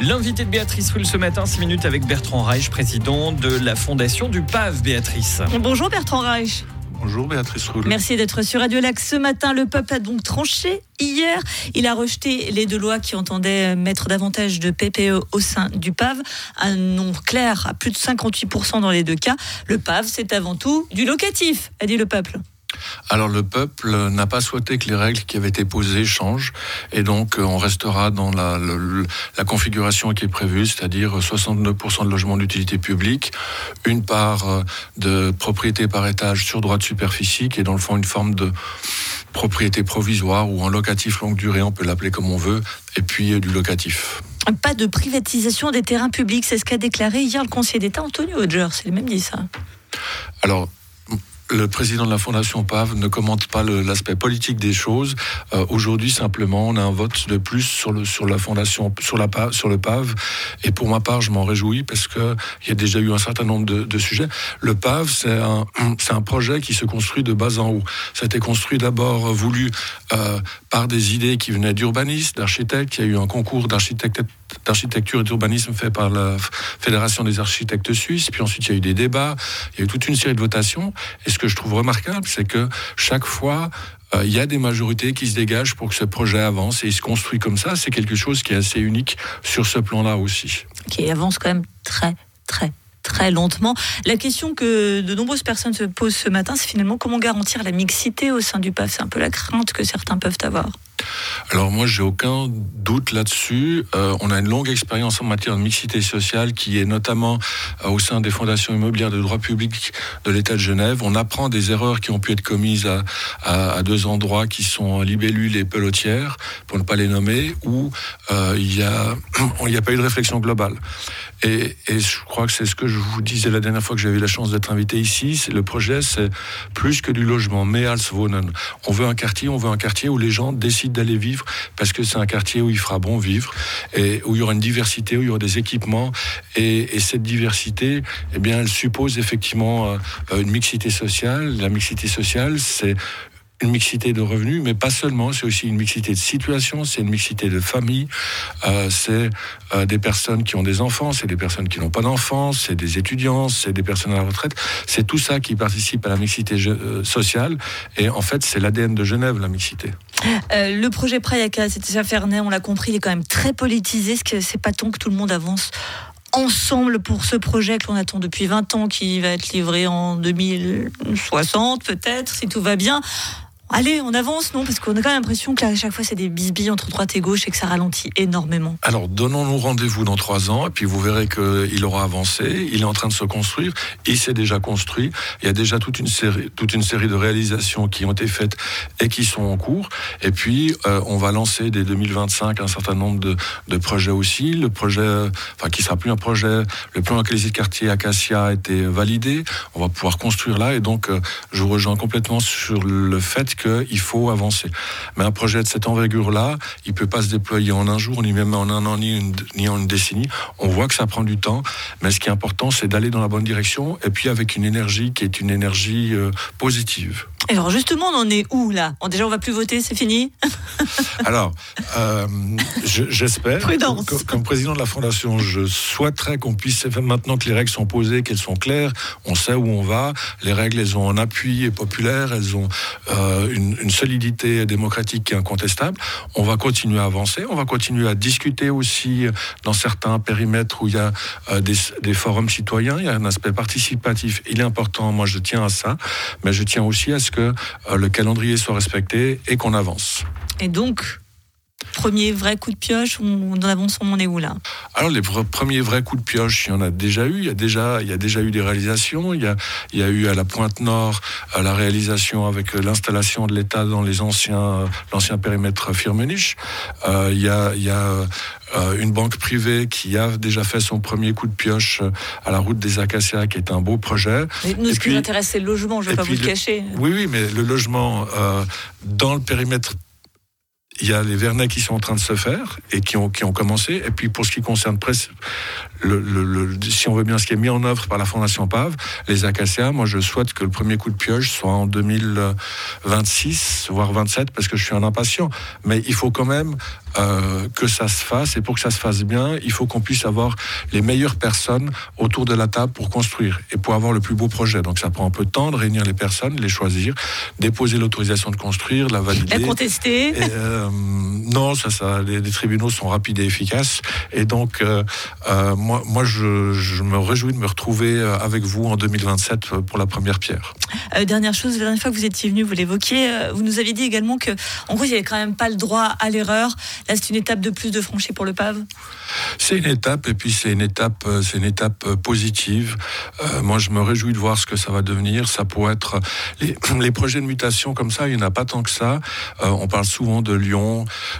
L'invité de Béatrice Rulle ce matin, 6 minutes avec Bertrand Reich, président de la fondation du PAV, Béatrice. Bonjour Bertrand Reich. Bonjour Béatrice Rulle. Merci d'être sur Radio Lac ce matin. Le peuple a donc tranché hier. Il a rejeté les deux lois qui entendaient mettre davantage de PPE au sein du PAV. Un nom clair à plus de 58% dans les deux cas. Le PAV, c'est avant tout du locatif, a dit le peuple. Alors le peuple n'a pas souhaité que les règles qui avaient été posées changent et donc euh, on restera dans la, configuration qui est prévue, c'est-à-dire 69% de logements d'utilité publique, une part euh, de propriété par étage sur droit de superficie qui est dans le fond une forme de propriété provisoire ou en locatif longue durée, on peut l'appeler comme on veut, et puis euh, du locatif. Pas de privatisation des terrains publics, c'est ce qu'a déclaré hier le conseiller d'État Antonio Hodger, c'est le même dit ça. Alors, le président de la Fondation PAV ne commente pas l'aspect politique des choses. Euh, aujourd'hui, simplement, on a un vote de plus sur, le, sur la Fondation, sur, sur le PAV. Et pour ma part, je m'en réjouis parce qu'il y a déjà eu un certain nombre de, sujets. Le PAV, c'est un, projet qui se construit de bas en haut. Ça a été construit d'abord voulu euh, par des idées qui venaient d'urbanistes, d'architectes. Il y a eu un concours d'architecture et d'urbanisme fait par la Fédération des architectes suisses. Puis ensuite, il y a eu des débats. Il y a eu toute une série de votations. Et ce que je trouve remarquable, c'est que chaque fois, euh, il y a des majorités qui se dégagent pour que ce projet avance et il se construit comme ça. C'est quelque chose qui est assez unique sur ce plan-là aussi. Qui avance quand même très, très, très lentement. La question que de nombreuses personnes se posent ce matin, c'est finalement comment garantir la mixité au sein du PAF. C'est un peu la crainte que certains peuvent avoir. Alors moi, j'ai aucun doute là-dessus. Euh, on a une longue expérience en matière de mixité sociale qui est notamment euh, au sein des fondations immobilières de droit public de l'État de Genève. On apprend des erreurs qui ont pu être commises à, deux endroits qui sont Libellule et Pelotière, pour ne pas les nommer, où euh, il n'y a, pas eu de réflexion globale. Et, je crois que c'est ce que je vous disais la dernière fois que j'avais la chance d'être invité ici. Le projet, c'est plus que du logement, mais als wohnen. On veut un quartier, on veut un quartier où les gens décident d'aller vivre parce que c'est un quartier où il fera bon vivre et où il y aura une diversité, où il y aura des équipements. Et, cette diversité, eh bien, elle suppose effectivement euh, une mixité sociale. La mixité sociale, c'est une mixité de revenus, mais pas seulement, c'est aussi une mixité de situation, c'est une mixité de famille, euh, c'est euh, des personnes qui ont des enfants, c'est des personnes qui n'ont pas d'enfants, c'est des étudiants, c'est des personnes à la retraite, c'est tout ça qui participe à la mixité euh, sociale, et en fait c'est l'ADN de Genève, la mixité. Le projet Prayaka, c'était Fernet, on l'a compris, il est quand même très politisé, ce que c'est pas tant que tout le monde avance ensemble pour ce projet que l'on attend depuis 20 ans, qui va être livré en 2060 peut-être, si tout va bien? Allez, on avance, non? Parce qu'on a quand même l'impression qu'à chaque fois, c'est des bisbilles entre droite et gauche et que ça ralentit énormément. Alors, donnons-nous rendez-vous dans trois ans, et puis vous verrez qu'il aura avancé, il est en train de se construire, il s'est déjà construit, il y a déjà toute une série, toute une série de réalisations qui ont été faites et qui sont en cours, et puis euh, on va lancer dès 2025 un certain nombre de, de, projets aussi. Le projet, enfin, qui sera plus un projet, le plan localisé de quartier Acacia a été validé, on va pouvoir construire là, et donc euh, je vous rejoins complètement sur le fait qu'il faut avancer. Mais un projet de cette envergure-là, il ne peut pas se déployer en un jour, ni même en un an, ni, ni en une décennie. On voit que ça prend du temps, mais ce qui est important, c'est d'aller dans la bonne direction, et puis avec une énergie qui est une énergie euh, positive. Alors justement, on en est où là? Déjà, on va plus voter, c'est fini? Alors, euh, j'espère. Comme, comme, président de la fondation, je souhaiterais qu'on puisse maintenant que les règles sont posées, qu'elles sont claires, on sait où on va. Les règles, elles ont un appui populaire, elles ont euh, une, une, solidité démocratique qui est incontestable. On va continuer à avancer, on va continuer à discuter aussi dans certains périmètres où il y a euh, des, des forums citoyens. Il y a un aspect participatif. Il est important. Moi, je tiens à ça, mais je tiens aussi à ce que euh, le calendrier soit respecté et qu'on avance. Et donc, premier vrai coup de pioche, on, avance, on en est où là? Alors les premiers vrais coups de pioche, il y en a déjà eu. Il y a déjà, il y a déjà eu des réalisations. Il y a, il y a eu à la Pointe Nord la réalisation avec l'installation de l'État dans les anciens, l'ancien périmètre Firmenich. Euh, il y a, il y a euh, une banque privée qui a déjà fait son premier coup de pioche à la route des Acacias, qui est un beau projet. Mais nous, ce qui nous intéresse, c'est le logement, je ne vais pas vous le cacher. Oui, oui, mais le logement euh, dans le périmètre il y a les Vernets qui sont en train de se faire et qui ont, qui ont commencé. Et puis pour ce qui concerne presse, le, le, si on veut bien ce qui est mis en œuvre par la Fondation PAV, les acacias, moi je souhaite que le premier coup de pioche soit en 2026, voire 27, parce que je suis un impatient. Mais il faut quand même euh, que ça se fasse. Et pour que ça se fasse bien, il faut qu'on puisse avoir les meilleures personnes autour de la table pour construire et pour avoir le plus beau projet. Donc ça prend un peu de temps de réunir les personnes, les choisir, déposer l'autorisation de construire, la valider. La contester. Euh, non, ça, ça, les, tribunaux sont rapides et efficaces. Et donc, euh, moi, moi je, je, me réjouis de me retrouver avec vous en 2027 pour la première pierre. dernière chose, la dernière fois que vous étiez venu, vous l'évoquiez, vous nous aviez dit également que, en gros, il n'y avait quand même pas le droit à l'erreur. Là, c'est une étape de plus de franchir pour le PAV C'est une étape, et puis c'est une étape, euh, c'est une étape euh, positive. Euh, moi, je me réjouis de voir ce que ça va devenir. Ça pourrait être les, les projets de mutation comme ça, il n'y en a pas tant que ça. on parle souvent de Lyon,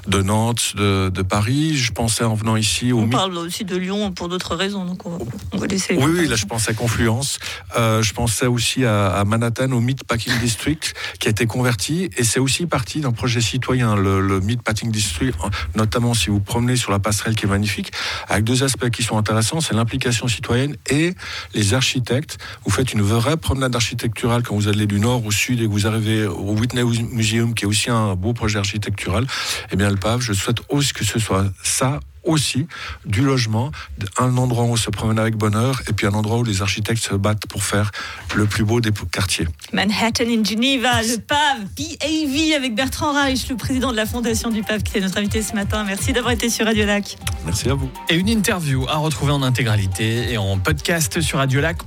de Nantes, de, de, Paris. Je pensais en venant ici. Au on parle aussi de Lyon pour d'autres raisons, donc on, va laisser. Oui, oui, là, je pensais à Confluence. je pensais aussi à, à Manhattan, au Meatpacking District, qui a été converti, et c'est aussi parti d'un projet citoyen, le, le Meatpacking District notamment si vous promenez sur la passerelle qui est magnifique, avec deux aspects qui sont intéressants, c'est l'implication citoyenne et les architectes. Vous faites une vraie promenade architecturale quand vous allez du nord au sud et que vous arrivez au Whitney Museum, qui est aussi un beau projet architectural. Eh bien, le PAV, je souhaite aussi que ce soit ça aussi du logement, un endroit où on se promène avec bonheur et puis un endroit où les architectes se battent pour faire le plus beau des quartiers. Manhattan in Geneva, le PAV, PAV avec Bertrand Reich, le président de la fondation du PAV qui est notre invité ce matin. Merci d'avoir été sur Radio Lac. Merci à vous. Et une interview à retrouver en intégralité et en podcast sur radiolac.com.